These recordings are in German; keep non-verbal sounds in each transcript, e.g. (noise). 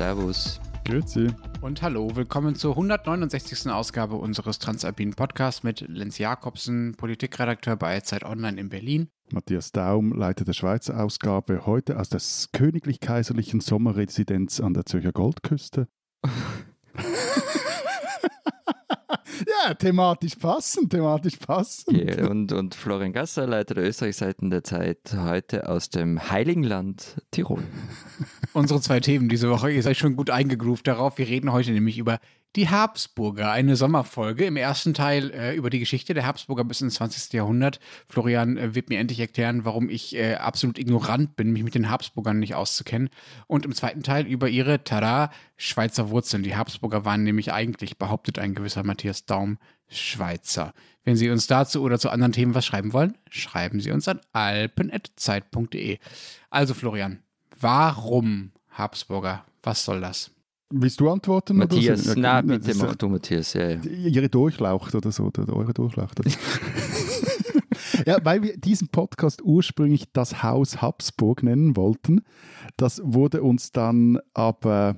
Servus. Grüezi. Und hallo, willkommen zur 169. Ausgabe unseres Transalpinen Podcasts mit Lenz Jakobsen, Politikredakteur bei Zeit Online in Berlin. Matthias Daum, Leiter der Schweizer Ausgabe, heute aus der königlich-kaiserlichen Sommerresidenz an der Zürcher Goldküste. (laughs) ja, thematisch passend, thematisch passend. Yeah, und, und Florian Gasser, Leiter der Österreichseiten der Zeit, heute aus dem Heiligen Land Tirol. Unsere zwei Themen diese Woche, ihr seid schon gut eingegroovt darauf. Wir reden heute nämlich über die Habsburger, eine Sommerfolge. Im ersten Teil äh, über die Geschichte der Habsburger bis ins 20. Jahrhundert. Florian äh, wird mir endlich erklären, warum ich äh, absolut ignorant bin, mich mit den Habsburgern nicht auszukennen. Und im zweiten Teil über ihre, tada, Schweizer Wurzeln. Die Habsburger waren nämlich eigentlich, behauptet ein gewisser Matthias Daum, Schweizer. Wenn Sie uns dazu oder zu anderen Themen was schreiben wollen, schreiben Sie uns an alpen.zeit.de. Also Florian, warum Habsburger? Was soll das? Willst du antworten? Matthias, oder so? na Ja, bitte mach du, Matthias. Ja, ja. Ihre Durchlaucht oder so, oder eure Durchlaucht. (laughs) Ja, weil wir diesen Podcast ursprünglich das Haus Habsburg nennen wollten. Das wurde uns dann aber,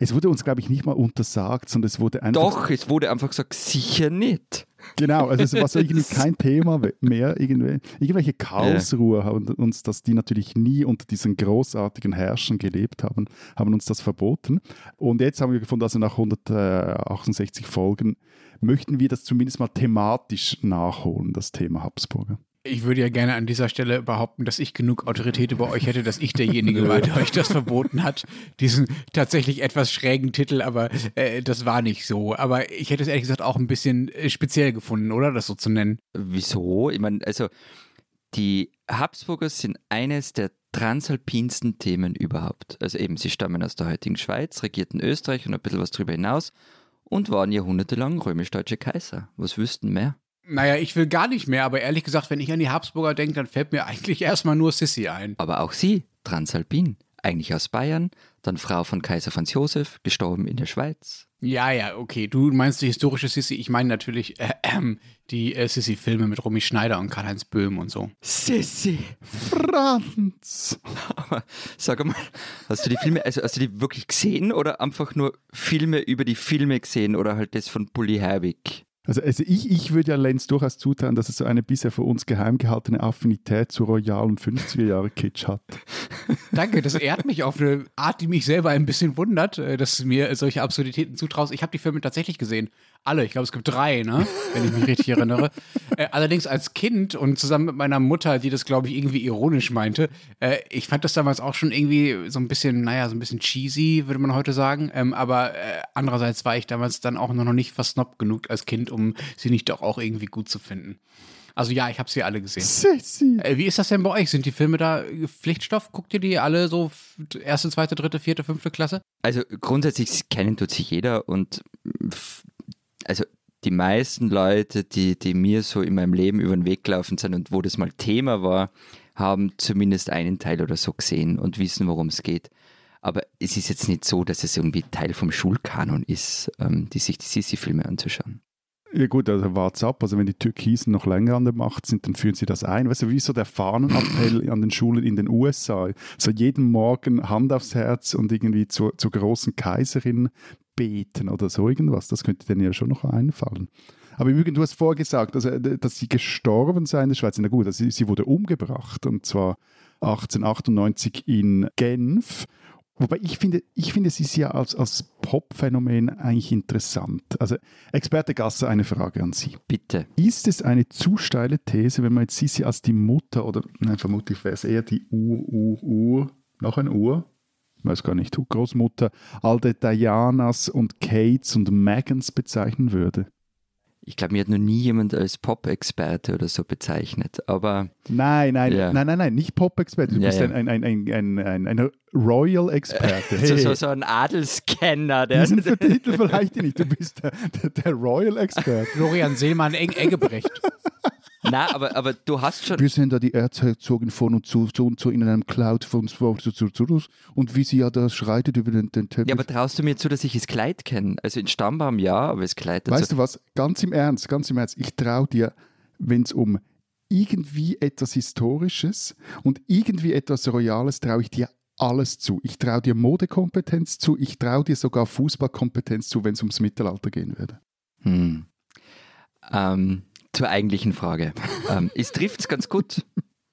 es wurde uns, glaube ich, nicht mal untersagt, sondern es wurde einfach Doch, es wurde einfach gesagt, sicher nicht. Genau, also es war so (laughs) irgendwie kein Thema mehr. Irgendwie, irgendwelche Karlsruher haben uns das, die natürlich nie unter diesen großartigen Herrschern gelebt haben, haben uns das verboten. Und jetzt haben wir gefunden, also nach 168 Folgen möchten wir das zumindest mal thematisch nachholen, das Thema Habsburger. Ich würde ja gerne an dieser Stelle behaupten, dass ich genug Autorität über euch hätte, dass ich derjenige war, der euch das verboten hat. Diesen tatsächlich etwas schrägen Titel, aber äh, das war nicht so. Aber ich hätte es ehrlich gesagt auch ein bisschen äh, speziell gefunden, oder? Das so zu nennen. Wieso? Ich meine, also die Habsburger sind eines der transalpinsten Themen überhaupt. Also eben, sie stammen aus der heutigen Schweiz, regierten Österreich und ein bisschen was darüber hinaus und waren jahrhundertelang römisch-deutsche Kaiser. Was wüssten mehr? Naja, ich will gar nicht mehr, aber ehrlich gesagt, wenn ich an die Habsburger denke, dann fällt mir (laughs) eigentlich erstmal nur Sissi ein. Aber auch sie, Transalpin, eigentlich aus Bayern, dann Frau von Kaiser Franz Josef, gestorben in der Schweiz. Ja, ja, okay. Du meinst die historische Sissi. Ich meine natürlich äh, ähm, die äh, Sissi-Filme mit Romy Schneider und Karl-Heinz Böhm und so. Sissi! Franz! (laughs) Aber sag mal, hast du die Filme, also hast du die wirklich gesehen oder einfach nur Filme über die Filme gesehen oder halt das von Bully Herbig? Also, also ich, ich würde ja Lenz durchaus zutrauen, dass er so eine bisher für uns geheim gehaltene Affinität zu royalen 50er-Jahre-Kitsch hat. (laughs) Danke, das ehrt mich auf eine Art, die mich selber ein bisschen wundert, äh, dass du mir solche Absurditäten zutraust. Ich habe die Filme tatsächlich gesehen. Alle, ich glaube, es gibt drei, ne? wenn ich mich richtig erinnere. Äh, allerdings als Kind und zusammen mit meiner Mutter, die das, glaube ich, irgendwie ironisch meinte. Äh, ich fand das damals auch schon irgendwie so ein bisschen, naja, so ein bisschen cheesy, würde man heute sagen. Ähm, aber äh, andererseits war ich damals dann auch noch nicht versnobbt genug als Kind, um sie nicht doch auch irgendwie gut zu finden. Also ja, ich habe sie alle gesehen. Sissi! Äh, Wie ist das denn bei euch? Sind die Filme da äh, Pflichtstoff? Guckt ihr die alle so erste, zweite, dritte, vierte, fünfte Klasse? Also grundsätzlich kennen tut sich jeder und f- also die meisten Leute, die, die mir so in meinem Leben über den Weg gelaufen sind und wo das mal Thema war, haben zumindest einen Teil oder so gesehen und wissen, worum es geht. Aber es ist jetzt nicht so, dass es irgendwie Teil vom Schulkanon ist, ähm, die sich die Sissi-Filme anzuschauen. Ja gut, also wart's ab. Also wenn die Türkisen noch länger an der Macht sind, dann führen sie das ein. Weißt du, wie so der Fahnenappell (laughs) an den Schulen in den USA. So jeden Morgen Hand aufs Herz und irgendwie zur, zur großen Kaiserin beten oder so irgendwas. Das könnte denen ja schon noch einfallen. Aber übrigens, du hast vorher gesagt, also, dass sie gestorben sei in der Schweiz. Na gut, also sie, sie wurde umgebracht und zwar 1898 in Genf. Wobei ich finde, ich finde, sie ist ja als, als Pop-Phänomen eigentlich interessant. Also, Experte Gasser, eine Frage an Sie. Bitte. Ist es eine zu steile These, wenn man jetzt Sissi als die Mutter oder, nein, vermutlich wäre es eher die Ur, Ur, Ur, noch ein Ur, ich weiß gar nicht, Großmutter, all der Dianas und Kates und Megans bezeichnen würde? Ich glaube, mir hat noch nie jemand als Pop-Experte oder so bezeichnet. Aber Nein, nein, Ja. nein, nein, nein, nicht Pop-Experte. Du Ja, bist ja. Ein, ein, ein, ein, ein, ein Royal-Experte. (laughs) so, so, so ein Adelskenner, der. Diesen (laughs) Titel vielleicht nicht. Du bist der, der, der Royal-Experte. Florian Seelmann, Eng Eggebrecht. (laughs) Nein, aber, aber du hast schon. Wir sind da die Erzherzogin von und zu, so und so in einem Cloud von zu, zu, zu, und wie sie ja da schreitet über den, den Teppich. Ja, aber traust du mir zu, dass ich das Kleid kenne? Also in Stammbaum ja, aber das Kleid weißt du was? Ganz im Ernst, ganz im Ernst. Ich traue dir, wenn es um irgendwie etwas Historisches und irgendwie etwas Royales, traue ich dir alles zu. Ich traue dir Modekompetenz zu, ich traue dir sogar Fußballkompetenz zu, wenn es ums Mittelalter gehen würde. Hm. Ähm, zur eigentlichen Frage. ähm, es trifft es ganz gut.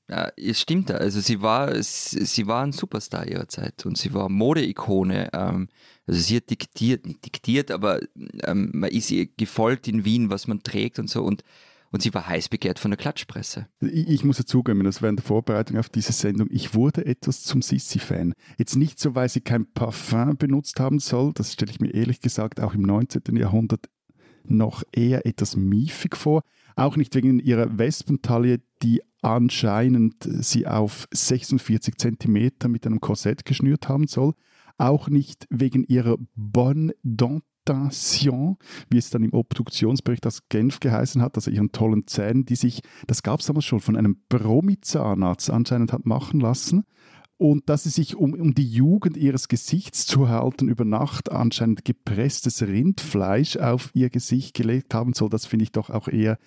Ja, es stimmt. Also sie war, sie war ein Superstar ihrer Zeit und sie war Modeikone. Ähm, also sie hat diktiert, nicht diktiert, aber ähm, man ist ihr gefolgt in Wien, was man trägt und so. Und und sie war heiß begehrt von der Klatschpresse. Ich, ich muss ja zugeben, das während der Vorbereitung auf diese Sendung, ich wurde etwas zum Sissi-Fan. Jetzt nicht so, weil sie kein Parfum benutzt haben soll, das stelle ich mir ehrlich gesagt auch im 19. Jahrhundert noch eher etwas miefig vor. Auch nicht wegen ihrer Wespentaille, die anscheinend sie auf 46 cm mit einem Korsett geschnürt haben soll. Auch nicht wegen ihrer Bonne Dent Dentation, wie es dann im Obduktionsbericht aus Genf geheißen hat, also ihren tollen Zähnen, die sich, das gab es damals schon, von einem Promi-Zahnarzt anscheinend hat machen lassen. Und dass sie sich, um, um die Jugend ihres Gesichts zu halten, über Nacht anscheinend gepresstes Rindfleisch auf ihr Gesicht gelegt haben soll, das finde ich doch auch eher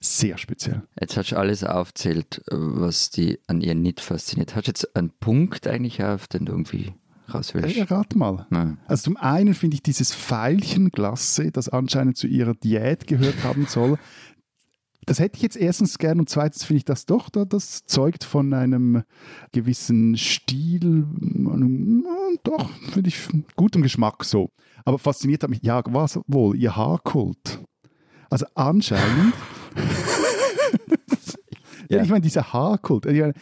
sehr speziell. Jetzt hast du alles aufzählt, was die an ihr nicht fasziniert. Hast du jetzt einen Punkt eigentlich auf, den du irgendwie raus willst. Ja, rat mal. Ja. Also zum einen finde ich dieses Veilchenglasse, das anscheinend zu ihrer Diät gehört haben soll, das hätte ich jetzt erstens gern und zweitens finde ich das doch, das zeugt von einem gewissen Stil, doch, finde ich gutem Geschmack so. Aber fasziniert hat mich, ja, was wohl, ihr Haarkult. Also anscheinend. (laughs) ja. Ich meine, dieser Haarkult. Ich meine,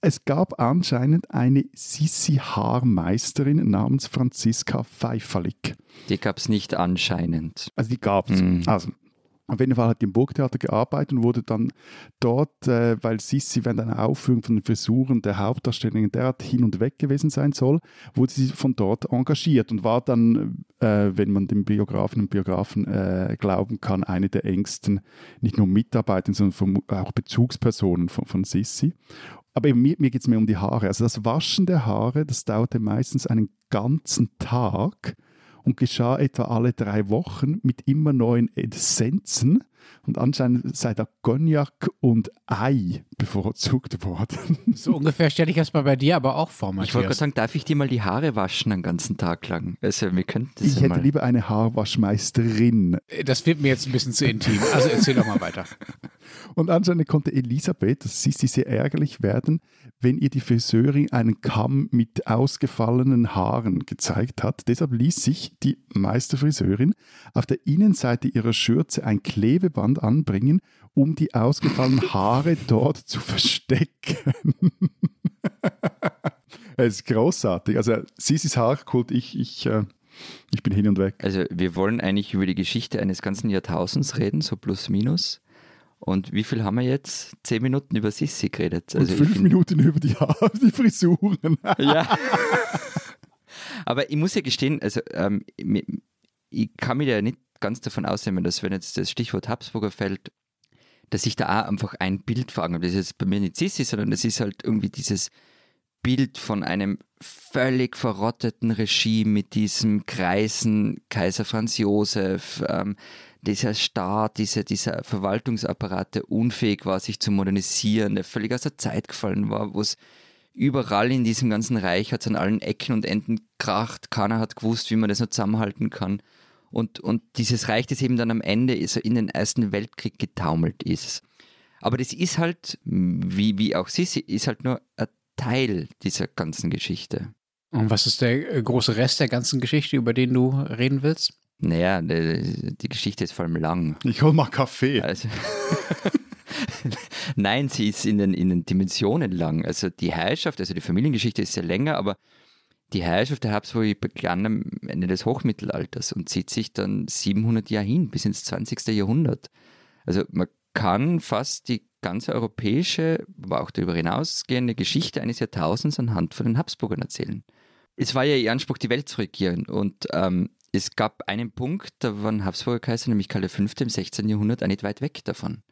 es gab anscheinend eine Sissi-Haarmeisterin namens Franziska Pfeifferlik. Die gab es nicht anscheinend. Also die gab es. Mhm. Also, auf jeden Fall hat die im Burgtheater gearbeitet und wurde dann dort, äh, weil Sissi während einer Aufführung von den Frisuren der Hauptdarstellerin derart hin und weg gewesen sein soll, wurde sie von dort engagiert und war dann, äh, wenn man dem Biografen und Biografen äh, glauben kann, eine der engsten, nicht nur Mitarbeiter, sondern auch Bezugspersonen von, von Sissi. Aber eben, mir, mir geht es mehr um die Haare. Also das Waschen der Haare, das dauerte meistens einen ganzen Tag und geschah etwa alle drei Wochen mit immer neuen Essenzen. Und anscheinend sei da Cognac und Ei bevorzugt worden. (laughs) So ungefähr stelle ich das mal bei dir aber auch vor, Matthias. Ich wollte gerade sagen, darf ich dir mal die Haare waschen einen ganzen Tag lang? Also, wir könnten ich ja hätte lieber eine Haarwaschmeisterin. Das wird mir jetzt ein bisschen zu intim. Also erzähl doch mal weiter. (laughs) Und anscheinend konnte Elisabeth, das ist sie sehr ärgerlich werden, wenn ihr die Friseurin einen Kamm mit ausgefallenen Haaren gezeigt hat. Deshalb ließ sich die Meisterfriseurin auf der Innenseite ihrer Schürze ein Klebeband anbringen, um die ausgefallenen (laughs) Haare dort zu verstecken. (laughs) Es ist großartig. Also, Sisis Haarkult, ich, ich, äh, ich bin hin und weg. Also, wir wollen eigentlich über die Geschichte eines ganzen Jahrtausends reden, so plus minus. Und wie viel haben wir jetzt? Zehn Minuten über Sissi geredet. Also Und fünf Minuten über die, die Frisuren. (laughs) ja. Aber ich muss ja gestehen, also ähm, ich kann mich ja nicht ganz davon ausnehmen, dass wenn jetzt das Stichwort Habsburger fällt, dass ich da auch einfach ein Bild habe. Das ist jetzt bei mir nicht Sissi, sondern das ist halt irgendwie dieses Bild von einem völlig verrotteten Regime mit diesem Kreisen Kaiser Franz Josef, ähm, dieser Staat, diese, dieser Verwaltungsapparat, der unfähig war, sich zu modernisieren, der völlig aus der Zeit gefallen war, wo es überall in diesem ganzen Reich hat es an allen Ecken und Enden kracht, keiner hat gewusst, wie man das noch zusammenhalten kann. Und, und dieses Reich, das eben dann am Ende so in den Ersten Weltkrieg getaumelt ist. Aber das ist halt, wie, wie auch Sissi, ist halt nur ein Teil dieser ganzen Geschichte. Und was ist der äh, große Rest der ganzen Geschichte, über den du reden willst? Naja, die, die Geschichte ist vor allem lang. Ich hol mal Kaffee. Also, (laughs) Nein, sie ist in den, in den Dimensionen lang. Also die Herrschaft, also die Familiengeschichte ist sehr länger, aber die Herrschaft der Habsburg begann am Ende des Hochmittelalters und zieht sich dann 700 Jahre hin, bis ins 20. Jahrhundert. Also man kann fast die ganze europäische, aber auch darüber hinausgehende Geschichte eines Jahrtausends anhand von den Habsburgern erzählen. Es war ja ihr Anspruch, die Welt zu regieren und ähm, es gab einen Punkt, da waren Habsburger Kaiser, nämlich Karl V. im 16. Jahrhundert, auch nicht weit weg davon.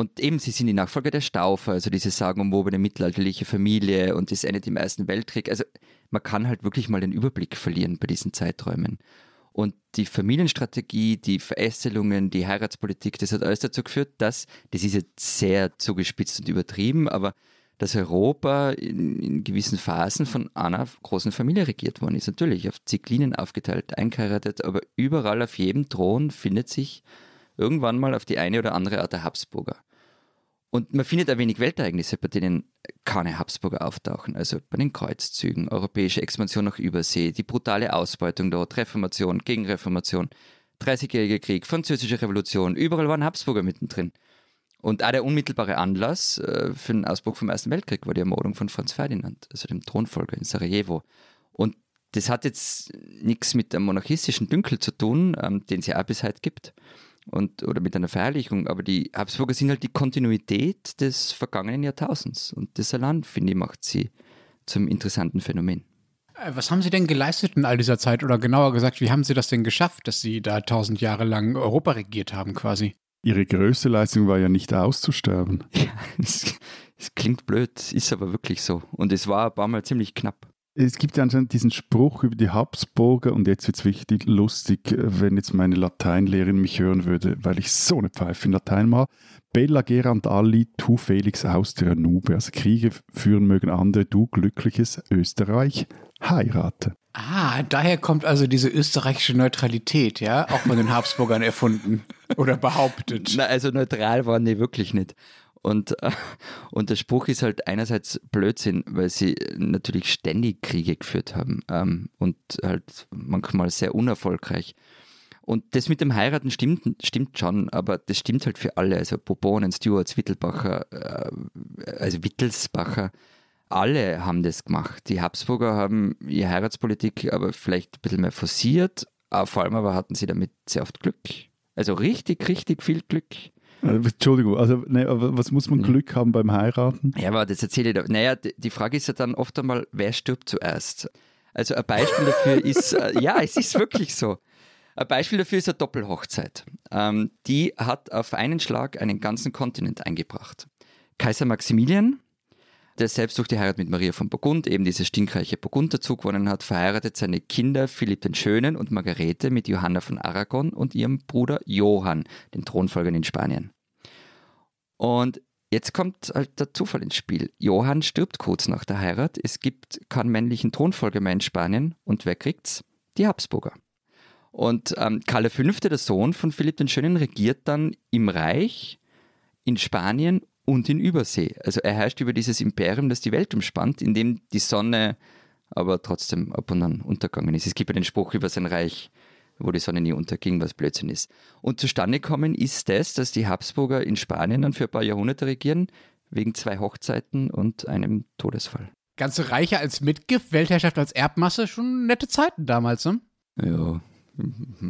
Und eben, sie sind die Nachfolger der Staufer, also diese sagenumwobene mittelalterliche Familie und das endet im Ersten Weltkrieg. Also man kann halt wirklich mal den Überblick verlieren bei diesen Zeiträumen. Und die Familienstrategie, die Verästelungen, die Heiratspolitik, das hat alles dazu geführt, dass, das ist jetzt sehr zugespitzt und übertrieben, aber dass Europa in, in, gewissen Phasen von einer großen Familie regiert worden ist. Natürlich auf Zyklinen aufgeteilt, eingeheiratet, aber überall auf jedem Thron findet sich irgendwann mal auf die eine oder andere Art der Habsburger. Und man findet ein wenig Weltereignisse, bei denen keine Habsburger auftauchen. Also bei den Kreuzzügen, europäische Expansion nach Übersee, die brutale Ausbeutung dort, Reformation, Gegenreformation, 30-jähriger Krieg, französische Revolution, überall waren Habsburger mittendrin. Und auch der unmittelbare Anlass äh, für den Ausbruch vom Ersten Weltkrieg war die Ermordung von Franz Ferdinand, also dem Thronfolger in Sarajevo. Und das hat jetzt nichts mit dem monarchistischen Dünkel zu tun, ähm, den es ja auch bis heute gibt, und, oder mit einer Verherrlichung, aber die Habsburger sind halt die Kontinuität des vergangenen Jahrtausends. Und das allein, finde ich, macht sie zum interessanten Phänomen. Äh, was haben Sie denn geleistet in all dieser Zeit? Oder genauer gesagt, wie haben Sie das denn geschafft, dass Sie da tausend Jahre lang Europa regiert haben quasi? Ihre größte Leistung war ja nicht auszusterben. (laughs) Ja, es, es klingt blöd, ist aber wirklich so. Und es war ein paar Mal ziemlich knapp. Es gibt ja anscheinend diesen Spruch über die Habsburger und jetzt wird es wichtig lustig, wenn jetzt meine Lateinlehrerin mich hören würde, weil ich so eine Pfeife in Latein mache. Bella gerant alli, tu Felix Austria nube. Also Kriege führen mögen andere, du glückliches Österreich heirate. Ah, daher kommt also diese österreichische Neutralität, ja, auch von den Habsburgern erfunden oder behauptet. (laughs) Na, also neutral waren die wirklich nicht. Und, äh, und der Spruch ist halt einerseits Blödsinn, weil sie natürlich ständig Kriege geführt haben ähm, und halt manchmal sehr unerfolgreich. Und das mit dem Heiraten stimmt, stimmt schon, aber das stimmt halt für alle. Also Bourbonen, Stuarts, Wittelbacher, äh, also Wittelsbacher, alle haben das gemacht. Die Habsburger haben ihre Heiratspolitik aber vielleicht ein bisschen mehr forciert, vor allem aber hatten sie damit sehr oft Glück. Also richtig, richtig viel Glück. Äh, Entschuldigung, also ne, was muss man Glück haben beim Heiraten? Ja, aber das erzähle ich da. Naja, die Frage ist ja dann oft einmal, wer stirbt zuerst? Also ein Beispiel dafür (laughs) ist, äh, ja, es ist wirklich so. Ein Beispiel dafür ist eine Doppelhochzeit. Ähm, die hat auf einen Schlag einen ganzen Kontinent eingebracht. Kaiser Maximilian der selbst durch die Heirat mit Maria von Burgund eben dieses stinkreiche Burgund dazu gewonnen hat, verheiratet seine Kinder Philipp den Schönen und Margarete mit Johanna von Aragon und ihrem Bruder Johann, den Thronfolgern in Spanien. Und jetzt kommt halt der Zufall ins Spiel. Johann stirbt kurz nach der Heirat. Es gibt keinen männlichen Thronfolger mehr in Spanien. Und wer kriegt's? Die Habsburger. Und ähm, Karl V., der Sohn von Philipp den Schönen, regiert dann im Reich, in Spanien und in Übersee. Also er herrscht über dieses Imperium, das die Welt umspannt, in dem die Sonne aber trotzdem ab und an untergegangen ist. Es gibt ja den Spruch über sein Reich, wo die Sonne nie unterging, was Blödsinn ist. Und zustande kommen ist das, dass die Habsburger in Spanien dann für ein paar Jahrhunderte regieren, wegen zwei Hochzeiten und einem Todesfall. Ganze Reiche als Mitgift, Weltherrschaft als Erbmasse, schon nette Zeiten damals, ne? Ja,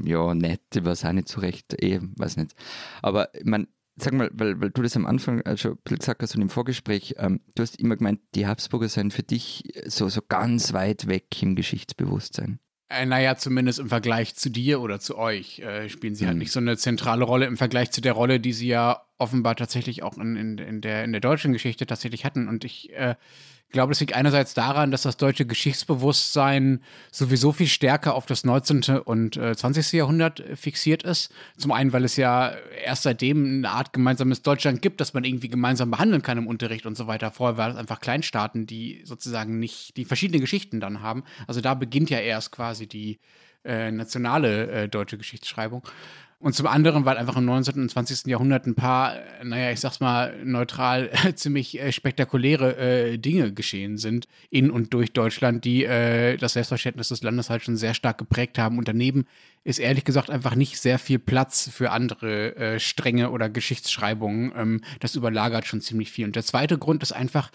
ja, nett, ich weiß auch nicht so recht, eh, weiß nicht. Aber man, sag mal, weil, weil du das am Anfang äh, schon gesagt hast und im Vorgespräch, ähm, du hast immer gemeint, die Habsburger seien für dich so, so ganz weit weg im Geschichtsbewusstsein. Äh, naja, zumindest im Vergleich zu dir oder zu euch äh, spielen sie halt mhm. nicht so eine zentrale Rolle im Vergleich zu der Rolle, die sie ja offenbar tatsächlich auch in, in, in, der, in der deutschen Geschichte tatsächlich hatten. Und ich äh, ich glaube, das liegt einerseits daran, dass das deutsche Geschichtsbewusstsein sowieso viel stärker auf das 19. und äh, 20. Jahrhundert fixiert ist. Zum einen, weil es ja erst seitdem eine Art gemeinsames Deutschland gibt, das man irgendwie gemeinsam behandeln kann im Unterricht und so weiter. Vorher waren es einfach Kleinstaaten, die sozusagen nicht, die verschiedene Geschichten dann haben. Also da beginnt ja erst quasi die äh, nationale äh, deutsche Geschichtsschreibung. Und zum anderen, weil einfach im 19. und 20. Jahrhundert ein paar, naja, ich sag's mal neutral, (laughs) ziemlich äh, spektakuläre äh, Dinge geschehen sind in und durch Deutschland, die äh, das Selbstverständnis des Landes halt schon sehr stark geprägt haben. Und daneben ist ehrlich gesagt einfach nicht sehr viel Platz für andere äh, Stränge oder Geschichtsschreibungen. Ähm, das überlagert schon ziemlich viel. Und der zweite Grund ist einfach,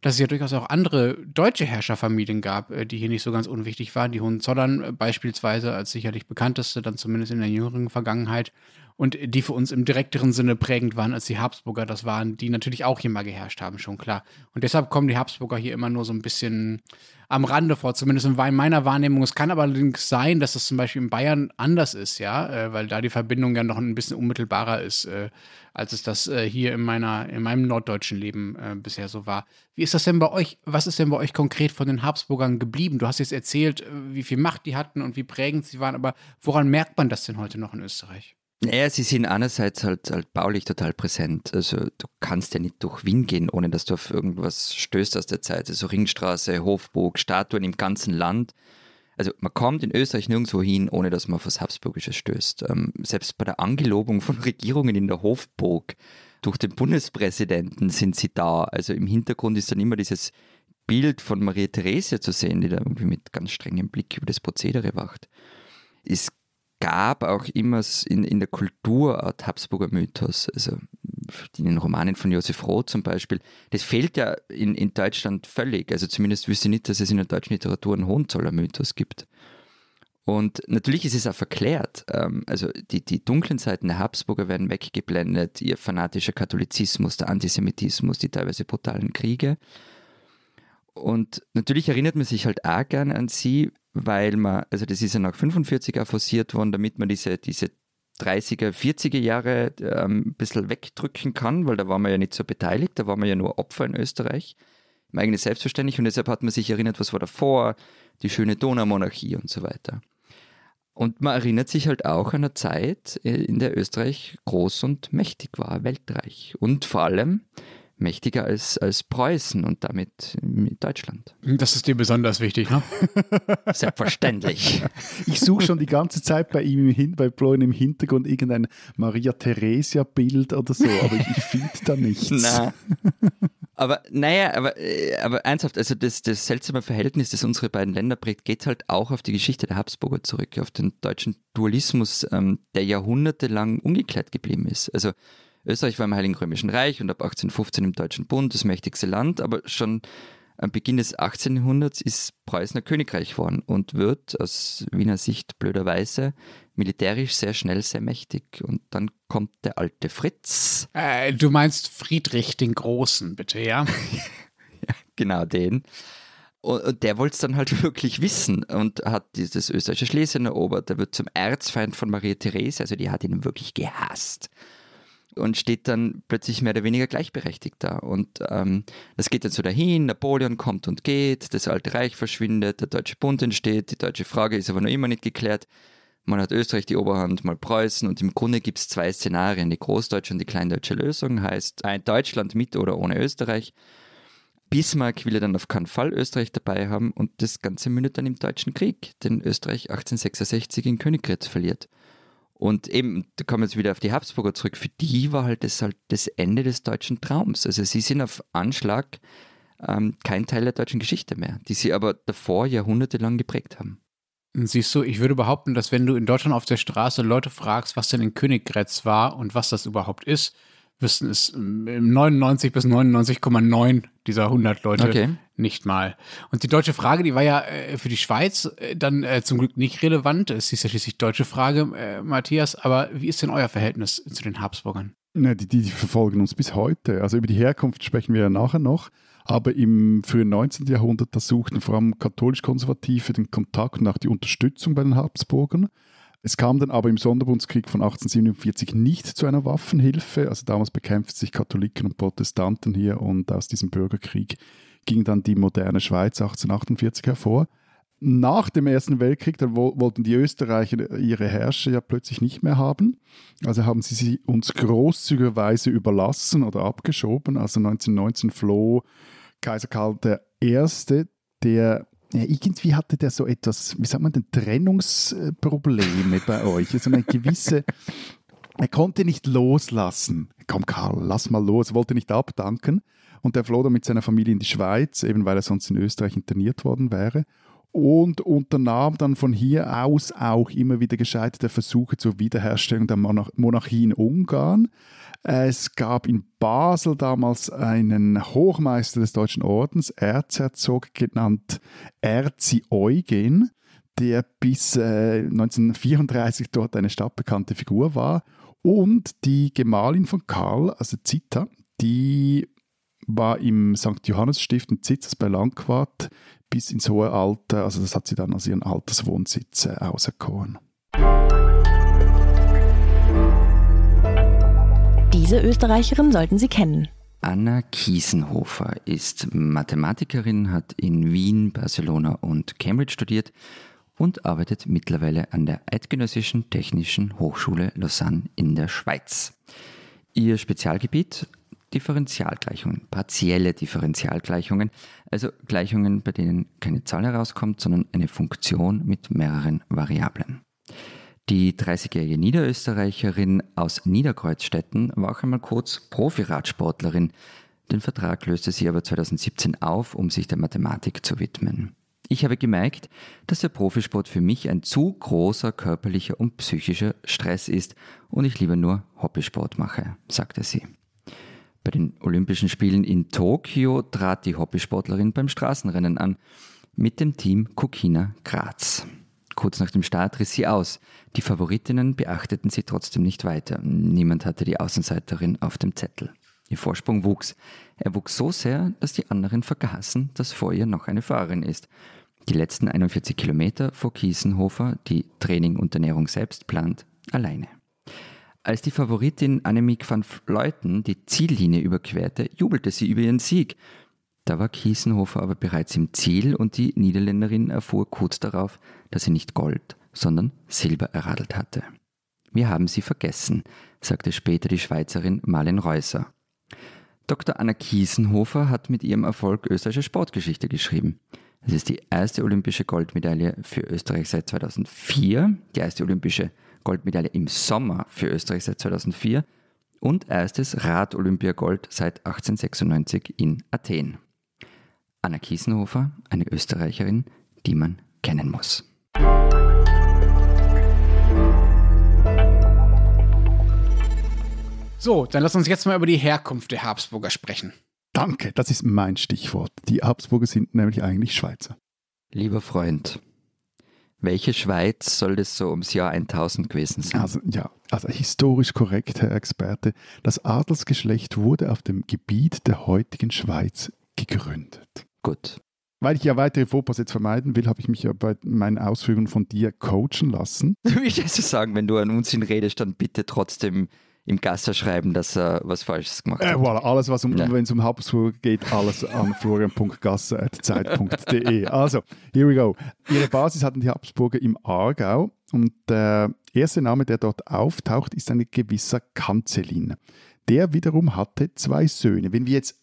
dass es ja durchaus auch andere deutsche Herrscherfamilien gab, äh, die hier nicht so ganz unwichtig waren. Die Hohenzollern äh, beispielsweise als sicherlich bekannteste, dann zumindest in der jüngeren Vergangenheit. Und die für uns im direkteren Sinne prägend waren als die Habsburger. Das waren, die natürlich auch hier mal geherrscht haben, schon klar. Und deshalb kommen die Habsburger hier immer nur so ein bisschen am Rande vor, zumindest in meiner Wahrnehmung. Es kann aber allerdings sein, dass es zum Beispiel in Bayern anders ist, ja, äh, weil da die Verbindung ja noch ein bisschen unmittelbarer ist, äh, als es das äh, hier in meiner, in meinem norddeutschen Leben bisher so war. Wie ist das denn bei euch? Was ist denn bei euch konkret von den Habsburgern geblieben? Du hast jetzt erzählt, äh, wie viel Macht die hatten und wie prägend sie waren, aber woran merkt man das denn heute noch in Österreich? Naja, sie sind einerseits halt, halt baulich total präsent. Also du kannst ja nicht durch Wien gehen, ohne dass du auf irgendwas stößt aus der Zeit. Also Ringstraße, Hofburg, Statuen im ganzen Land. Also man kommt in Österreich nirgendwo hin, ohne dass man auf was Habsburgisches stößt. Ähm, selbst bei der Angelobung von (laughs) Regierungen in der Hofburg durch den Bundespräsidenten sind sie da. Also im Hintergrund ist dann immer dieses Bild von Maria Theresia zu sehen, die da irgendwie mit ganz strengem Blick über das Prozedere wacht. Es gab auch immer in, in der Kultur Art Habsburger Mythos, also in den Romanen von Josef Roth zum Beispiel. Das fehlt ja in, in Deutschland völlig. Also zumindest wüsste ich nicht, dass es in der deutschen Literatur einen Hohenzoller-Mythos gibt. Und natürlich ist es auch verklärt. Ähm, also die, die dunklen Seiten der Habsburger werden weggeblendet, ihr fanatischer Katholizismus, der Antisemitismus, die teilweise brutalen Kriege. Und natürlich erinnert man sich halt auch gerne an sie, weil man, also das ist ja nach 45 auch forciert worden, damit man diese, diese 30er, 40er Jahre ähm, ein bisschen wegdrücken kann, weil da war man ja nicht so beteiligt, da war man ja nur Opfer in Österreich, im eigenen Selbstverständlich und deshalb hat man sich erinnert, was war davor, die schöne Donaumonarchie und so weiter. Und man erinnert sich halt auch an eine Zeit, äh, in der Österreich groß und mächtig war, weltreich. Und vor allem mächtiger als, als Preußen und damit mit Deutschland. Das ist dir besonders wichtig, ne? (laughs) Selbstverständlich. (laughs) Ich suche schon die ganze Zeit bei ihm im bei Florin im Hintergrund irgendein Maria Theresia Bild oder so, aber ich, ich finde da nichts. Na. Aber naja, aber, äh, aber ernsthaft, also das, das seltsame Verhältnis, das unsere beiden Länder prägt, geht halt auch auf die Geschichte der Habsburger zurück, auf den deutschen Dualismus, ähm, der jahrhundertelang ungeklärt geblieben ist. Also Österreich war im Heiligen Römischen Reich und ab 1815 im Deutschen Bund das mächtigste Land, aber schon am Beginn des 18. Jahrhunderts ist Preußen ein Königreich geworden und wird aus Wiener Sicht blöderweise militärisch sehr schnell sehr mächtig. Und dann kommt der alte Fritz. Äh, du meinst Friedrich den Großen, bitte, ja? (laughs) ja genau den. Und der wollte es dann halt (laughs) wirklich wissen und hat dieses österreichische Schlesien erobert. Der wird zum Erzfeind von Maria Therese, also die hat ihn wirklich gehasst und steht dann plötzlich mehr oder weniger gleichberechtigt da. Und ähm, das geht dann so dahin, Napoleon kommt und geht, das alte Reich verschwindet, der Deutsche Bund entsteht, die deutsche Frage ist aber noch immer nicht geklärt. Man hat Österreich die Oberhand, mal Preußen und im Grunde gibt es zwei Szenarien, die großdeutsche und die kleindeutsche Lösung, heißt ein Deutschland mit oder ohne Österreich. Bismarck will ja dann auf keinen Fall Österreich dabei haben und das Ganze mündet dann im Deutschen Krieg, den Österreich 1866 in Königgrätz verliert. Und eben, da kommen wir jetzt wieder auf die Habsburger zurück. Für die war halt das halt das Ende des deutschen Traums. Also sie sind auf Anschlag ähm, kein Teil der deutschen Geschichte mehr, die sie aber davor jahrhundertelang geprägt haben. Siehst du, ich würde behaupten, dass wenn du in Deutschland auf der Straße Leute fragst, was denn in Königgrätz war und was das überhaupt ist, wüssten es 99 bis 99,9 dieser 100 Leute okay. Nicht mal. Und die deutsche Frage, die war ja äh, für die Schweiz äh, dann äh, zum Glück nicht relevant. Es ist ja schließlich deutsche Frage, äh, Matthias. Aber wie ist denn euer Verhältnis zu den Habsburgern? Ja, die, die, verfolgen uns bis heute. Also über die Herkunft sprechen wir ja nachher noch. Aber im frühen 19. Jahrhundert, da suchten vor allem katholisch-konservative den Kontakt nach die Unterstützung bei den Habsburgern. Es kam dann aber im Sonderbundskrieg von 1847 nicht zu einer Waffenhilfe. Also damals bekämpften sich Katholiken und Protestanten hier und aus diesem Bürgerkrieg ging dann die moderne Schweiz 1848 hervor. Nach dem Ersten Weltkrieg, da wollten die Österreicher ihre Herrscher ja plötzlich nicht mehr haben. Also haben sie sie uns großzügigerweise überlassen oder abgeschoben. Also 1919 floh Kaiser Karl I., der ja, irgendwie hatte der so etwas, wie sagt man denn, Trennungsprobleme bei euch. Also eine gewisse, er konnte nicht loslassen. Komm Karl, lass mal los, wollte nicht abdanken. Und er floh dann mit seiner Familie in die Schweiz, eben weil er sonst in Österreich interniert worden wäre. Und unternahm dann von hier aus auch immer wieder gescheiterte Versuche zur Wiederherstellung der Monarchie in Ungarn. Es gab in Basel damals einen Hochmeister des Deutschen Ordens, Erzherzog genannt Erzi Eugen, der bis äh, 1934 dort eine stadtbekannte Figur war. Und die Gemahlin von Karl, also Zita, die war im St. Johannesstift in Zitzers bei Langquart bis ins hohe Alter, also das hat sie dann als ihren Alterswohnsitz äh, auserkoren. Diese Österreicherin sollten Sie kennen. Anna Kiesenhofer ist Mathematikerin, hat in Wien, Barcelona und Cambridge studiert und arbeitet mittlerweile an der Eidgenössischen Technischen Hochschule Lausanne in der Schweiz. Ihr Spezialgebiet Differentialgleichungen, partielle Differentialgleichungen, also Gleichungen, bei denen keine Zahl herauskommt, sondern eine Funktion mit mehreren Variablen. Die 30-jährige Niederösterreicherin aus Niederkreuzstetten war auch einmal kurz Profiradsportlerin. Den Vertrag löste sie aber 2017 auf, um sich der Mathematik zu widmen. Ich habe gemerkt, dass der Profisport für mich ein zu großer körperlicher und psychischer Stress ist und ich lieber nur Hobbysport mache, sagte sie. Bei den Olympischen Spielen in Tokio trat die Hobbysportlerin beim Straßenrennen an mit dem Team Kokina Graz. Kurz nach dem Start riss sie aus. Die Favoritinnen beachteten sie trotzdem nicht weiter. Niemand hatte die Außenseiterin auf dem Zettel. Ihr Vorsprung wuchs. Er wuchs so sehr, dass die anderen vergaßen, dass vor ihr noch eine Fahrerin ist. Die letzten 41 Kilometer vor Kiesenhofer, die Training und Ernährung selbst plant, alleine. Als die Favoritin Annemiek van Vleuten die Ziellinie überquerte, jubelte sie über ihren Sieg. Da war Kiesenhofer aber bereits im Ziel und die Niederländerin erfuhr kurz darauf, dass sie nicht Gold, sondern Silber erradelt hatte. Wir haben sie vergessen, sagte später die Schweizerin Marlen Reusser. Dr. Anna Kiesenhofer hat mit ihrem Erfolg österreichische Sportgeschichte geschrieben. Es ist die erste olympische Goldmedaille für Österreich seit 2004, die erste olympische Goldmedaille im Sommer für Österreich seit 2004 und erstes Rad-Olympiagold seit 1896 in Athen. Anna Kiesenhofer, eine Österreicherin, die man kennen muss. So, dann lass uns jetzt mal über die Herkunft der Habsburger sprechen. Danke, das ist mein Stichwort. Die Habsburger sind nämlich eigentlich Schweizer. Lieber Freund, welche Schweiz soll das so ums Jahr 1000 gewesen sein? Also ja, also historisch korrekt, Herr Experte. Das Adelsgeschlecht wurde auf dem Gebiet der heutigen Schweiz gegründet. Gut. Weil ich ja weitere Fauxpas jetzt vermeiden will, habe ich mich ja bei meinen Ausführungen von dir coachen lassen. Du willst also sagen, wenn du an Unsinn redest, dann bitte trotzdem im Gasser schreiben, dass er was Falsches gemacht Äh, hat. voilà, alles, was um, Ja. wenn es um Habsburg geht, alles an florian.gasser.zeit.de. Also, here we go. Ihre Basis hatten die Habsburger im Aargau und der erste Name, der dort auftaucht, ist ein gewisser Kanzelin. Der wiederum hatte zwei Söhne. Wenn wir jetzt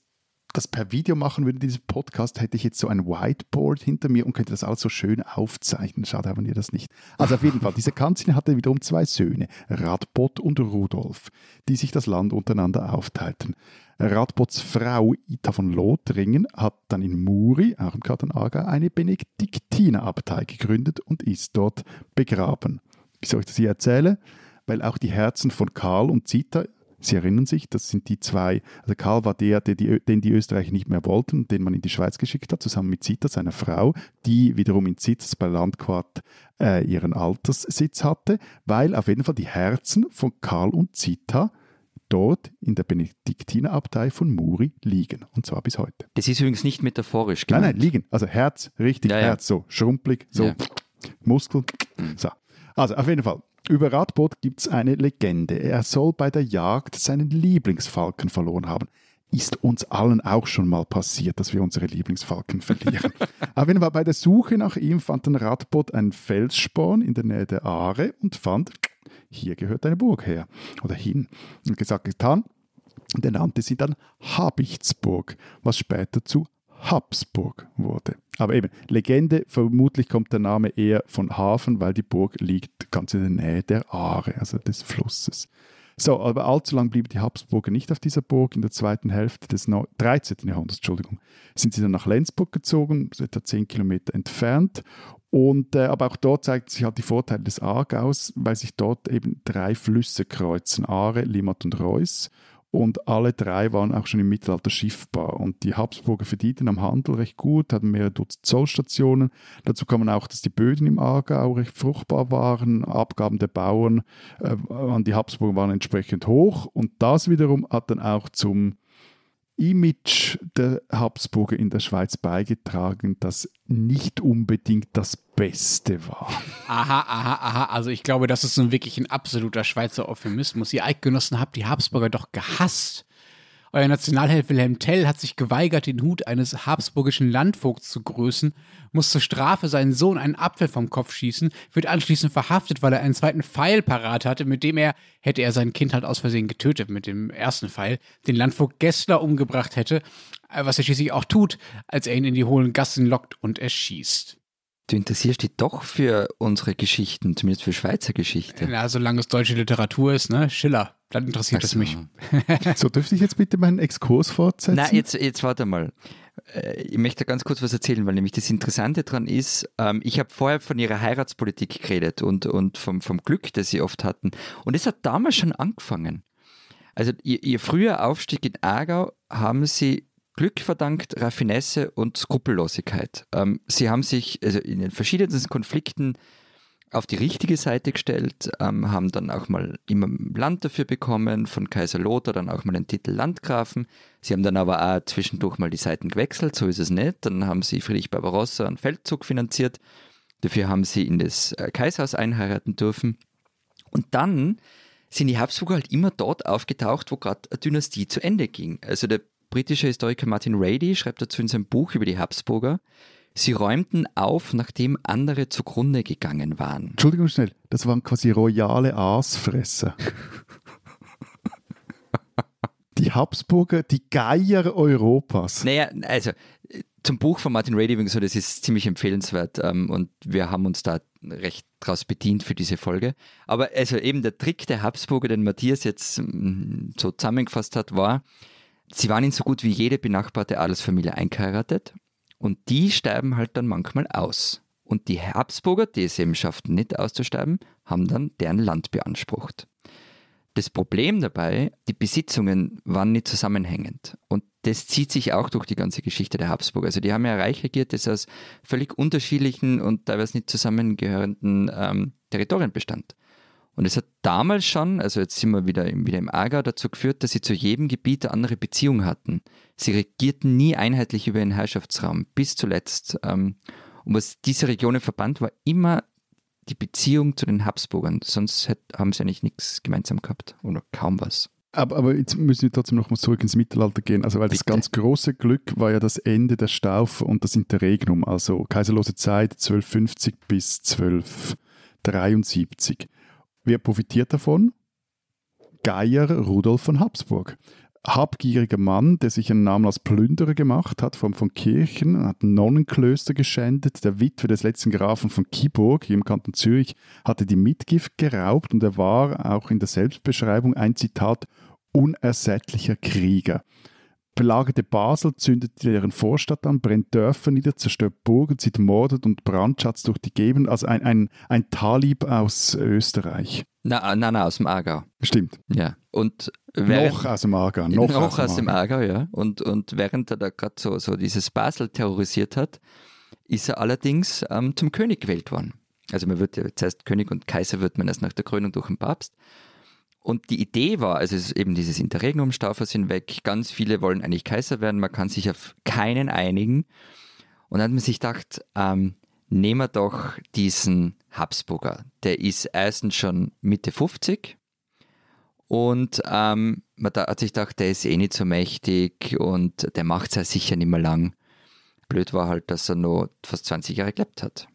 das per Video machen würden, diesen Podcast, hätte ich jetzt so ein Whiteboard hinter mir und könnte das alles so schön aufzeichnen. Schade haben wir das nicht. Also auf jeden Fall, dieser Kanzler hatte wiederum zwei Söhne, Radbot und Rudolf, die sich das Land untereinander aufteilten. Radbots Frau Ita von Lothringen hat dann in Muri, auch im Kanton Aargau, eine Benediktinerabtei gegründet und ist dort begraben. Wieso ich das hier erzähle? Weil auch die Herzen von Karl und Zita Sie erinnern sich, das sind die zwei, also Karl war der, der die, den die Österreicher nicht mehr wollten, den man in die Schweiz geschickt hat, zusammen mit Zita, seiner Frau, die wiederum in Zitz bei Landquart äh, ihren Alterssitz hatte, weil auf jeden Fall die Herzen von Karl und Zita dort in der Benediktinerabtei von Muri liegen. Und zwar bis heute. Das ist übrigens nicht metaphorisch Nein, gemeint. nein, liegen. Also Herz, richtig, Ja, ja. Herz, so schrumpelig, so Ja. Muskel. So. Also auf jeden Fall. Über Radbot gibt es eine Legende. Er soll bei der Jagd seinen Lieblingsfalken verloren haben. Ist uns allen auch schon mal passiert, dass wir unsere Lieblingsfalken verlieren. (laughs) auf jeden Fall bei der Suche nach ihm fand ein Radbot einen Felssporn in der Nähe der Aare und fand, hier gehört eine Burg her oder hin. Und gesagt, getan. Und er nannte sie dann Habichtsburg, was später zu Habsburg wurde. Aber eben, Legende, vermutlich kommt der Name eher von Hafen, weil die Burg liegt ganz in der Nähe der Aare, also des Flusses. So, aber allzu lang blieben die Habsburger nicht auf dieser Burg. In der zweiten Hälfte des Neu 13. Jahrhunderts Entschuldigung, sind sie dann nach Lenzburg gezogen, etwa 10 Kilometer entfernt. Und, äh, aber auch dort zeigt sich halt die Vorteile des Aargaus, weil sich dort eben drei Flüsse kreuzen, Aare, Limmat und Reuss. Und alle drei waren auch schon im Mittelalter schiffbar. Und die Habsburger verdienten am Handel recht gut, hatten mehrere Dutzend Zollstationen. Dazu kam auch, dass die Böden im Aargau recht fruchtbar waren. Abgaben der Bauern äh, an die Habsburger waren entsprechend hoch. Und das wiederum hat dann auch zum Image der Habsburger in der Schweiz beigetragen, das nicht unbedingt das Beste war. Aha, aha, aha. Also ich glaube, das ist nun wirklich ein absoluter Schweizer Euphemismus. Ihr Eidgenossen habt die Habsburger doch gehasst. Euer Nationalheld Wilhelm Tell hat sich geweigert, den Hut eines habsburgischen Landvogts zu grüßen, muss zur Strafe seinen Sohn einen Apfel vom Kopf schießen, wird anschließend verhaftet, weil er einen zweiten Pfeil parat hatte, mit dem er, hätte er sein Kind halt aus Versehen getötet mit dem ersten Pfeil, den Landvogt Gessler umgebracht hätte, was er schließlich auch tut, als er ihn in die hohlen Gassen lockt und erschießt. Du interessierst dich doch für unsere Geschichten, zumindest für Schweizer Geschichte. Ja, solange es deutsche Literatur ist, ne? Schiller, dann interessiert es so. mich. (laughs) So, dürfte ich jetzt bitte meinen Exkurs fortsetzen? Na, jetzt, jetzt warte mal. Äh, Ich möchte ganz kurz was erzählen, weil nämlich das Interessante daran ist, ähm, ich habe vorher von ihrer Heiratspolitik geredet und, und vom, vom Glück, das sie oft hatten. Und es hat damals schon angefangen. Also ihr, ihr früher Aufstieg in Aargau haben sie Glück verdankt, Raffinesse und Skrupellosigkeit. Ähm, sie haben sich also in den verschiedensten Konflikten auf die richtige Seite gestellt, ähm, haben dann auch mal immer Land dafür bekommen, von Kaiser Lothar dann auch mal den Titel Landgrafen. Sie haben dann aber auch zwischendurch mal die Seiten gewechselt, so ist es nicht. Dann haben sie Friedrich Barbarossa einen Feldzug finanziert. Dafür haben sie in das äh, Kaiserhaus einheiraten dürfen. Und dann sind die Habsburger halt immer dort aufgetaucht, wo gerade eine Dynastie zu Ende ging. Also der britische Historiker Martin Rady schreibt dazu in seinem Buch über die Habsburger, sie räumten auf, nachdem andere zugrunde gegangen waren. Entschuldigung schnell, das waren quasi royale Aasfresser. die Habsburger, die Geier Europas. Naja, also zum Buch von Martin Rady, so, das ist ziemlich empfehlenswert ähm, und wir haben uns da recht draus bedient für diese Folge. Aber also eben der Trick der Habsburger, den Matthias jetzt mm, so zusammengefasst hat, war, sie waren in so gut wie jede benachbarte Adelsfamilie eingeheiratet und die sterben halt dann manchmal aus. Und die Habsburger, die es eben schafften, nicht auszusterben, haben dann deren Land beansprucht. Das Problem dabei, die Besitzungen waren nicht zusammenhängend. Und das zieht sich auch durch die ganze Geschichte der Habsburger. Also die haben ja Reich regiert, das aus völlig unterschiedlichen und teilweise nicht zusammengehörenden ähm, Territorien bestand. Und es hat damals schon, also jetzt sind wir wieder im, wieder im Aargau, dazu geführt, dass sie zu jedem Gebiet eine andere Beziehung hatten. Sie regierten nie einheitlich über ihren Herrschaftsraum, bis zuletzt. Ähm, und was diese Regionen verband, war immer die Beziehung zu den Habsburgern. Sonst haben sie eigentlich nichts gemeinsam gehabt oder kaum was. Aber, aber jetzt müssen wir trotzdem noch mal zurück ins Mittelalter gehen. Also, weil das Bitte. ganz große Glück war ja das Ende der Staufer und das Interregnum, also kaiserlose Zeit 1250 bis 1273. Wer profitiert davon? Geier Rudolf von Habsburg. Habgieriger Mann, der sich einen Namen als Plünderer gemacht hat von, von Kirchen, hat Nonnenklöster geschändet. Der Witwe des letzten Grafen von Kiburg im Kanton Zürich hatte die Mitgift geraubt und er war auch in der Selbstbeschreibung ein Zitat unersättlicher Krieger. Belagerte Basel, zündet deren Vorstadt an, brennt Dörfer nieder, zerstört Burgen, zieht Mordet und Brandschatz durch die Gegend. Also ein, ein, ein Talib aus Österreich. Na, na, na, aus dem Aargau. Stimmt. Ja. Und während, noch aus dem Aargau. Noch, (laughs) noch, aus dem Aargau. Aargau, ja. Und, und während er da gerade so, so dieses Basel terrorisiert hat, ist er allerdings ähm, zum König gewählt worden. Also man wird ja zuerst König und Kaiser wird man erst nach der Krönung durch den Papst. Und die Idee war, also es ist eben dieses Interregnum, Staufer sind weg, ganz viele wollen eigentlich Kaiser werden, man kann sich auf keinen einigen. Und dann hat man sich gedacht, ähm, nehmen wir doch diesen Habsburger. Der ist erstens schon Mitte 50 und ähm, man hat sich gedacht, der ist eh nicht so mächtig und der macht es ja sicher nicht mehr lang. Blöd war halt, dass er nur fast 20 Jahre gelebt hat.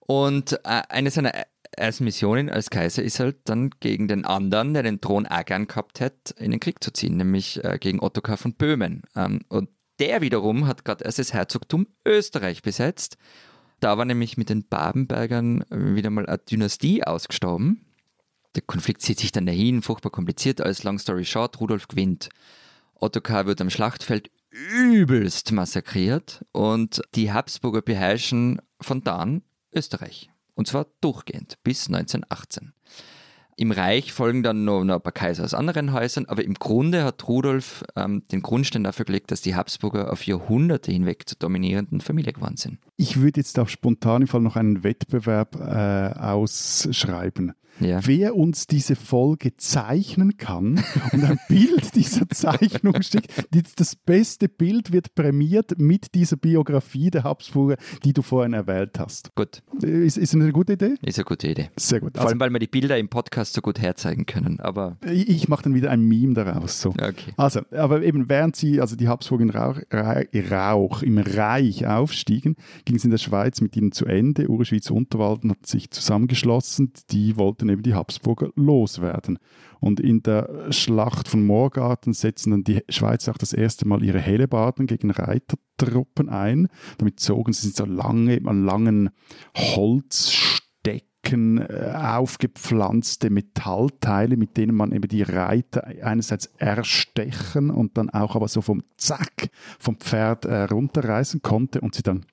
Und äh, eine seiner ersten Missionen als Kaiser ist halt dann gegen den anderen, der den Thron auch gern gehabt hätte, in den Krieg zu ziehen, nämlich äh, gegen Ottokar von Böhmen. Ähm, und der wiederum hat gerade erst das Herzogtum Österreich besetzt. Da war nämlich mit den Babenbergern wieder mal eine Dynastie ausgestorben. Der Konflikt zieht sich dann dahin, furchtbar kompliziert. Als Long Story Short, Rudolf gewinnt. Ottokar wird am Schlachtfeld übelst massakriert und die Habsburger beherrschen von da an Österreich. Und zwar durchgehend bis 1918. Im Reich folgen dann noch, noch ein paar Kaiser aus anderen Häusern, aber im Grunde hat Rudolf ähm, den Grundstein dafür gelegt, dass die Habsburger auf Jahrhunderte hinweg zur dominierenden Familie geworden sind. Ich würde jetzt auf spontanen Fall noch einen Wettbewerb äh, ausschreiben. Ja. wer uns diese Folge zeichnen kann (laughs) und ein Bild dieser Zeichnung schickt. Das beste Bild wird prämiert mit dieser Biografie der Habsburger, die du vorhin erwähnt hast. Gut, Ist, ist eine gute Idee? ist eine gute Idee. Sehr gut. Vor Also, allem, weil wir die Bilder im Podcast so gut herzeigen können. Aber ich ich mache dann wieder ein Meme daraus. So. okay. Also, aber eben während sie, also die Habsburger in Rauch, Ra- Rauch im Reich aufstiegen, ging es in der Schweiz mit ihnen zu Ende. Uri Schweiz Unterwalden hat sich zusammengeschlossen. Die wollten eben die Habsburger loswerden. Und in der Schlacht von Morgarten setzen dann die Schweizer auch das erste Mal ihre Hellebarden gegen Reitertruppen ein. Damit zogen sie so lange, an langen Holzstecken äh, aufgepflanzte Metallteile, mit denen man eben die Reiter einerseits erstechen und dann auch aber so vom Zack vom Pferd äh, runterreißen konnte und sie dann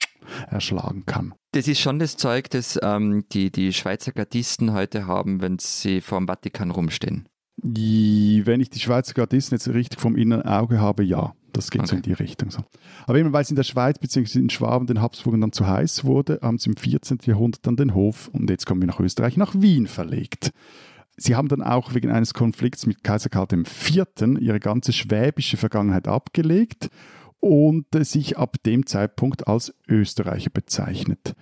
erschlagen kann. Das ist schon das Zeug, das ähm, die, die Schweizer Gardisten heute haben, wenn sie vor dem Vatikan rumstehen. Die, wenn ich die Schweizer Gardisten jetzt richtig vom inneren Auge habe, ja. Das geht so Okay. in die Richtung. So. Aber eben, weil es in der Schweiz bzw. in Schwaben den Habsburgern dann zu heiß wurde, haben sie im 14. Jahrhundert dann den Hof, und jetzt kommen wir nach Österreich, nach Wien verlegt. Sie haben dann auch wegen eines Konflikts mit Kaiser Karl IV. ihre ganze schwäbische Vergangenheit abgelegt und äh, sich ab dem Zeitpunkt als Österreicher bezeichnet.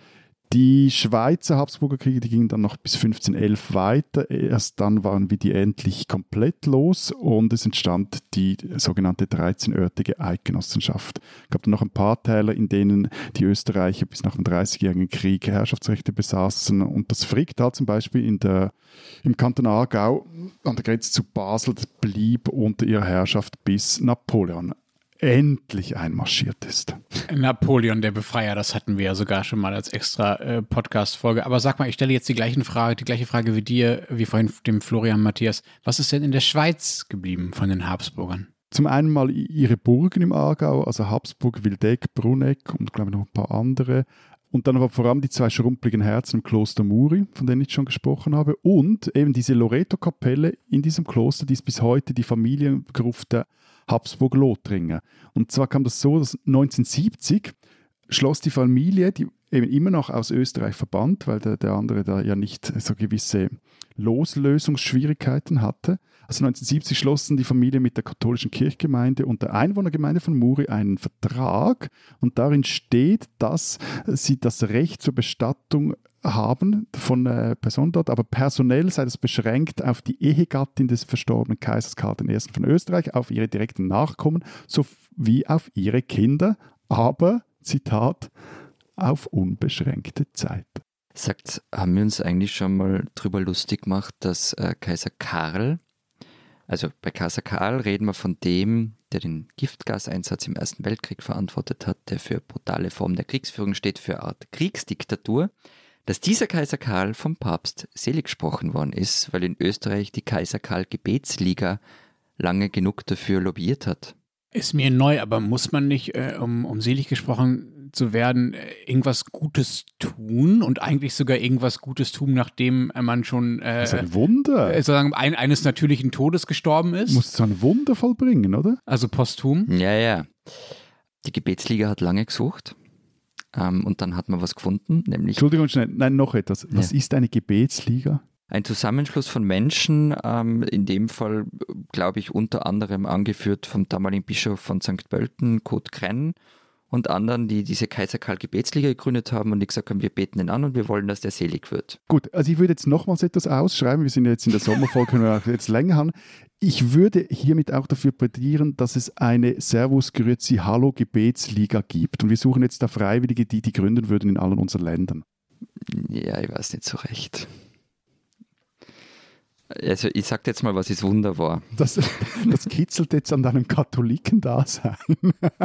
Die Schweizer Habsburger Kriege, die gingen dann noch bis 1511 weiter. Erst dann waren wir die endlich komplett los und es entstand die sogenannte 13-örtige Eidgenossenschaft. Es gab dann noch ein paar Täler, in denen die Österreicher bis nach dem 30-jährigen Krieg Herrschaftsrechte besaßen und das Fricktal zum Beispiel in der, im Kanton Aargau an der Grenze zu Basel blieb unter ihrer Herrschaft bis Napoleon endlich einmarschiert ist. Napoleon, der Befreier, das hatten wir ja sogar schon mal als extra äh, Podcast-Folge. Aber sag mal, ich stelle jetzt die, gleichen Frage, die gleiche Frage wie dir, wie vorhin dem Florian Matthias. Was ist denn in der Schweiz geblieben von den Habsburgern? Zum einen mal ihre Burgen im Aargau, also Habsburg, Wildeck, Bruneck und glaube ich noch ein paar andere. Und dann aber vor allem die zwei schrumpeligen Herzen im Kloster Muri, von denen ich schon gesprochen habe. Und eben diese Loreto-Kapelle in diesem Kloster, die ist bis heute die Familiengruft der Habsburg-Lothringer. Und zwar kam das so, dass 1970 schloss die Familie, die eben immer noch aus Österreich verbannt, weil der, der andere da ja nicht so gewisse Loslösungsschwierigkeiten hatte. Also 1970 schlossen die Familie mit der katholischen Kirchgemeinde und der Einwohnergemeinde von Muri einen Vertrag und darin steht, dass sie das Recht zur Bestattung haben von äh, Personen dort, aber personell sei das beschränkt auf die Ehegattin des verstorbenen Kaisers Karl I. von Österreich, auf ihre direkten Nachkommen sowie auf ihre Kinder, aber, Zitat, auf unbeschränkte Zeit. Sagt, haben wir uns eigentlich schon mal drüber lustig gemacht, dass äh, Kaiser Karl, also bei Kaiser Karl reden wir von dem, der den Giftgaseinsatz im Ersten Weltkrieg verantwortet hat, der für brutale Formen der Kriegsführung steht, für eine Art Kriegsdiktatur, dass dieser Kaiser Karl vom Papst selig gesprochen worden ist, weil in Österreich die Kaiser Karl Gebetsliga lange genug dafür lobbyiert hat. Ist mir neu, aber muss man nicht, äh, um, um selig gesprochen zu werden, äh, irgendwas Gutes tun und eigentlich sogar irgendwas Gutes tun, nachdem man schon äh, Das ist ein Wunder. äh, sozusagen ein, eines natürlichen Todes gestorben ist? muss so ein Wunder vollbringen, oder? also posthum? Ja, ja. Die Gebetsliga hat lange gesucht ähm, und dann hat man was gefunden, nämlich Entschuldigung, schnell. Nein, noch etwas. Was Ja. ist eine Gebetsliga? Ein Zusammenschluss von Menschen, ähm, in dem Fall, glaube ich, unter anderem angeführt vom damaligen Bischof von St. Pölten, Kurt Krenn und anderen, die diese Kaiser Karl Gebetsliga gegründet haben und die gesagt haben, wir beten ihn an und wir wollen, dass der selig wird. Gut, also ich würde jetzt nochmals etwas ausschreiben. Wir sind ja jetzt in der Sommerfolge, können wir auch jetzt länger haben. Ich würde hiermit auch dafür plädieren, dass es eine Servus Grüezi Hallo Gebetsliga gibt. Und wir suchen jetzt da Freiwillige, die die gründen würden in allen unseren Ländern. Ja, ich weiß nicht so recht. Also ich sag jetzt mal, was das Wunder war. Das, das kitzelt jetzt an deinem Katholikendasein.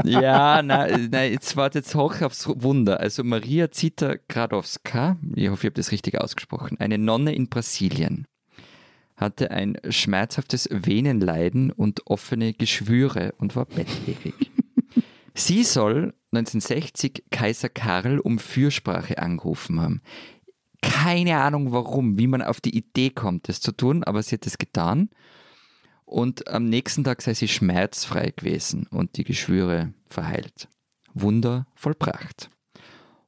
Ja, nein, nein, jetzt warte jetzt hoch aufs Wunder. Also Maria Zita Gradowska, ich hoffe, ich habe das richtig ausgesprochen, eine Nonne in Brasilien, hatte ein schmerzhaftes Venenleiden und offene Geschwüre und war bettlägerig. Sie soll 1960 Kaiser Karl um Fürsprache angerufen haben. Keine Ahnung warum, wie man auf die Idee kommt, das zu tun, aber sie hat es getan. Und am nächsten Tag sei sie schmerzfrei gewesen und die Geschwüre verheilt. Wunder vollbracht.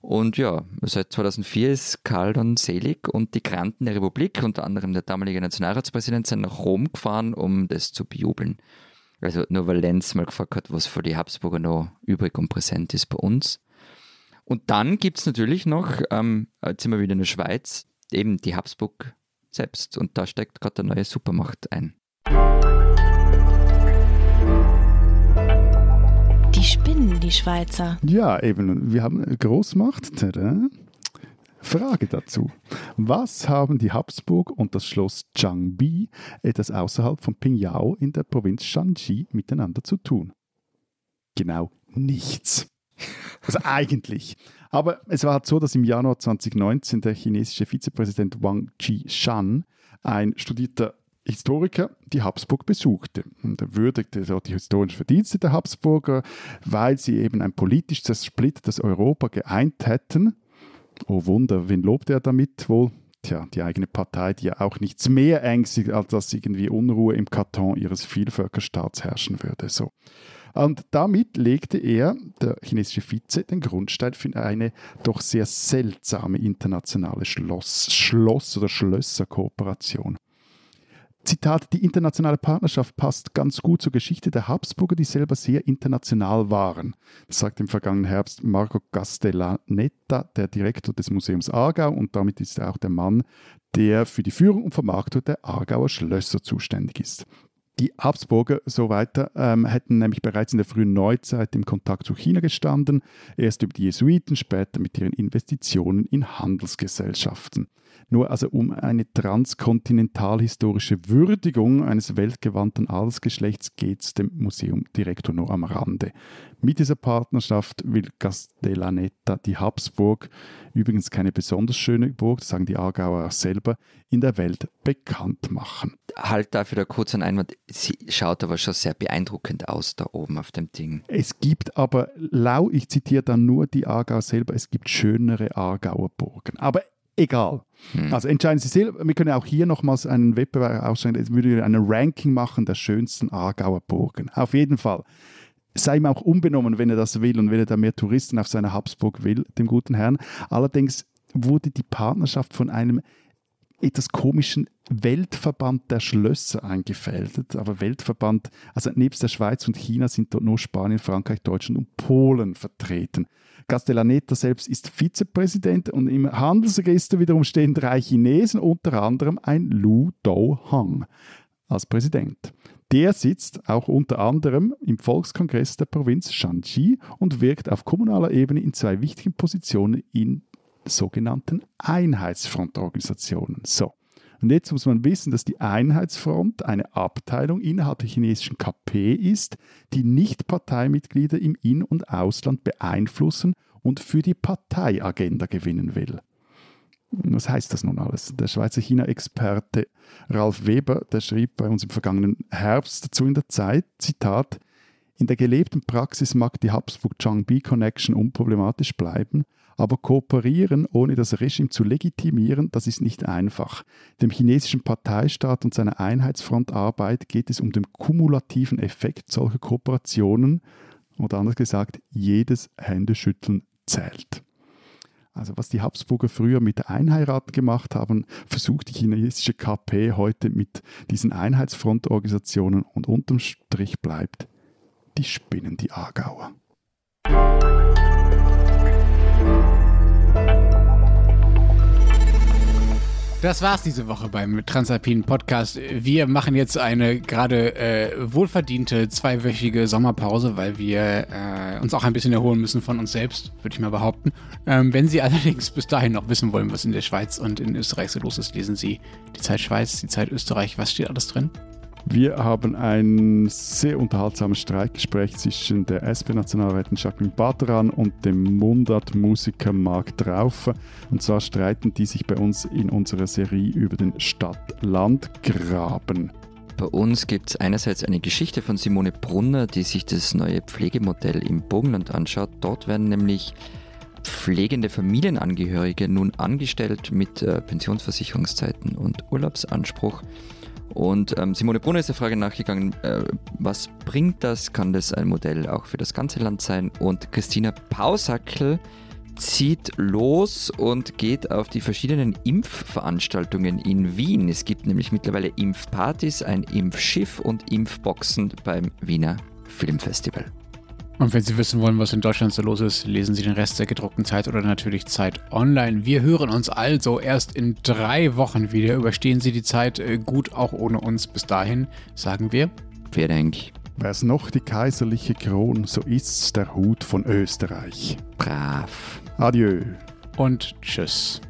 Und ja, seit 2004 ist Karl dann selig und die Granten der Republik, unter anderem der damalige Nationalratspräsident, sind nach Rom gefahren, um das zu bejubeln. Also nur weil Lenz mal gefragt hat, was für die Habsburger noch übrig und präsent ist bei uns. Und dann gibt es natürlich noch, ähm, jetzt sind wir wieder in der Schweiz, eben die Habsburg selbst. Und da steckt gerade eine neue Supermacht ein. Die spinnen, die Schweizer. Ja, eben. Wir haben eine Großmacht. Tada. Frage dazu. Was haben die Habsburg und das Schloss Changbi, etwas außerhalb von Pingyao in der Provinz Shanxi, miteinander zu tun? Genau nichts. (laughs) Also eigentlich. Aber es war halt so, dass im Januar 2019 der chinesische Vizepräsident Wang Qishan, ein studierter Historiker, die Habsburg besuchte. Und er würdigte dort die historischen Verdienste der Habsburger, weil sie eben ein politisch zersplittertes Europa geeint hätten. Oh Wunder, wen lobt er damit wohl? Tja, die eigene Partei, die ja auch nichts mehr ängstigt, als dass irgendwie Unruhe im Karton ihres Vielvölkerstaats herrschen würde. So. Und damit legte er, der chinesische Vize, den Grundstein für eine doch sehr seltsame internationale Schloss, Schloss- oder Schlösserkooperation. Zitat, die internationale Partnerschaft passt ganz gut zur Geschichte der Habsburger, die selber sehr international waren. Das sagt im vergangenen Herbst Marco Castellaneta, der Direktor des Museums Aargau und damit ist er auch der Mann, der für die Führung und Vermarktung der Aargauer Schlösser zuständig ist. Die Habsburger, so weiter, ähm, hätten nämlich bereits in der frühen Neuzeit im Kontakt zu China gestanden, erst über die Jesuiten, später mit ihren Investitionen in Handelsgesellschaften. Nur also um eine transkontinentalhistorische Würdigung eines weltgewandten Adelsgeschlechts geht es dem Museumdirektor nur am Rande. Mit dieser Partnerschaft will Castellaneta die Habsburg, übrigens keine besonders schöne Burg, das sagen die Aargauer auch selber, in der Welt bekannt machen. Halt dafür da kurz ein Einwand. Sie schaut aber schon sehr beeindruckend aus da oben auf dem Ding. Es gibt aber, lau, ich zitiere dann nur die Aargau selber, es gibt schönere Aargauer Burgen. Aber egal. Hm. Also entscheiden Sie selber. Wir können auch hier nochmals einen Wettbewerb ausstellen. Jetzt würde ich ein Ranking machen der schönsten Aargauer Burgen. Auf jeden Fall. Sei ihm auch unbenommen, wenn er das will und wenn er da mehr Touristen auf seiner Habsburg will, dem guten Herrn. Allerdings wurde die Partnerschaft von einem etwas komischen Weltverband der Schlösser eingefädelt. Aber Weltverband, also nebst der Schweiz und China sind dort nur Spanien, Frankreich, Deutschland und Polen vertreten. Castellaneta selbst ist Vizepräsident und im Handelsregister wiederum stehen drei Chinesen, unter anderem ein Lu Do-hang als Präsident. Der sitzt auch unter anderem im Volkskongress der Provinz Shanxi und wirkt auf kommunaler Ebene in zwei wichtigen Positionen in sogenannten Einheitsfrontorganisationen. So. Und jetzt muss man wissen, dass die Einheitsfront eine Abteilung innerhalb der chinesischen KP ist, die nicht Parteimitglieder im In- und Ausland beeinflussen und für die Parteiagenda gewinnen will. Was heißt das nun alles? Der Schweizer China-Experte Ralf Weber, der schrieb bei uns im vergangenen Herbst dazu in der Zeit, Zitat, in der gelebten Praxis mag die Habsburg-Changbi-Connection unproblematisch bleiben, aber kooperieren, ohne das Regime zu legitimieren, das ist nicht einfach. Dem chinesischen Parteistaat und seiner Einheitsfrontarbeit geht es um den kumulativen Effekt solcher Kooperationen, oder anders gesagt, jedes Händeschütteln zählt. Also was die Habsburger früher mit der Einheirat gemacht haben, versucht die chinesische KP heute mit diesen Einheitsfrontorganisationen und unterm Strich bleibt, die spinnen die Aargauer. Das war's diese Woche beim Transalpinen Podcast. Wir machen jetzt eine gerade äh, wohlverdiente zweiwöchige Sommerpause, weil wir äh, uns auch ein bisschen erholen müssen von uns selbst, würde ich mal behaupten. Ähm, wenn Sie (laughs) allerdings bis dahin noch wissen wollen, was in der Schweiz und in Österreich so los ist, lesen Sie die Zeit Schweiz, die Zeit Österreich. Was steht alles drin? Wir haben ein sehr unterhaltsames Streitgespräch zwischen der SP-Nationalrätin Jacqueline Badran und dem Mundart-Musiker Marc Traufer. Und zwar streiten die sich bei uns in unserer Serie über den Stadt-Land-Graben. Bei uns gibt es einerseits eine Geschichte von Simone Brunner, die sich das neue Pflegemodell im Bogenland anschaut. Dort werden nämlich pflegende Familienangehörige nun angestellt mit äh, Pensionsversicherungszeiten und Urlaubsanspruch. Und ähm, Simone Brunner ist der Frage nachgegangen, äh, was bringt das? Kann das ein Modell auch für das ganze Land sein? Und Christina Pausackel, zieht los und geht auf die verschiedenen Impfveranstaltungen in Wien. Es gibt nämlich mittlerweile Impfpartys, ein Impfschiff und Impfboxen beim Wiener Filmfestival. Und wenn Sie wissen wollen, was in Deutschland so los ist, lesen Sie den Rest der gedruckten Zeit oder natürlich Zeit online. Wir hören uns also erst in drei Wochen wieder. Überstehen Sie die Zeit äh, gut auch ohne uns. Bis dahin sagen wir. Wer Dank. Wär's noch die kaiserliche Kron, so ist's der Hut von Österreich. Brav. Adieu. Und tschüss.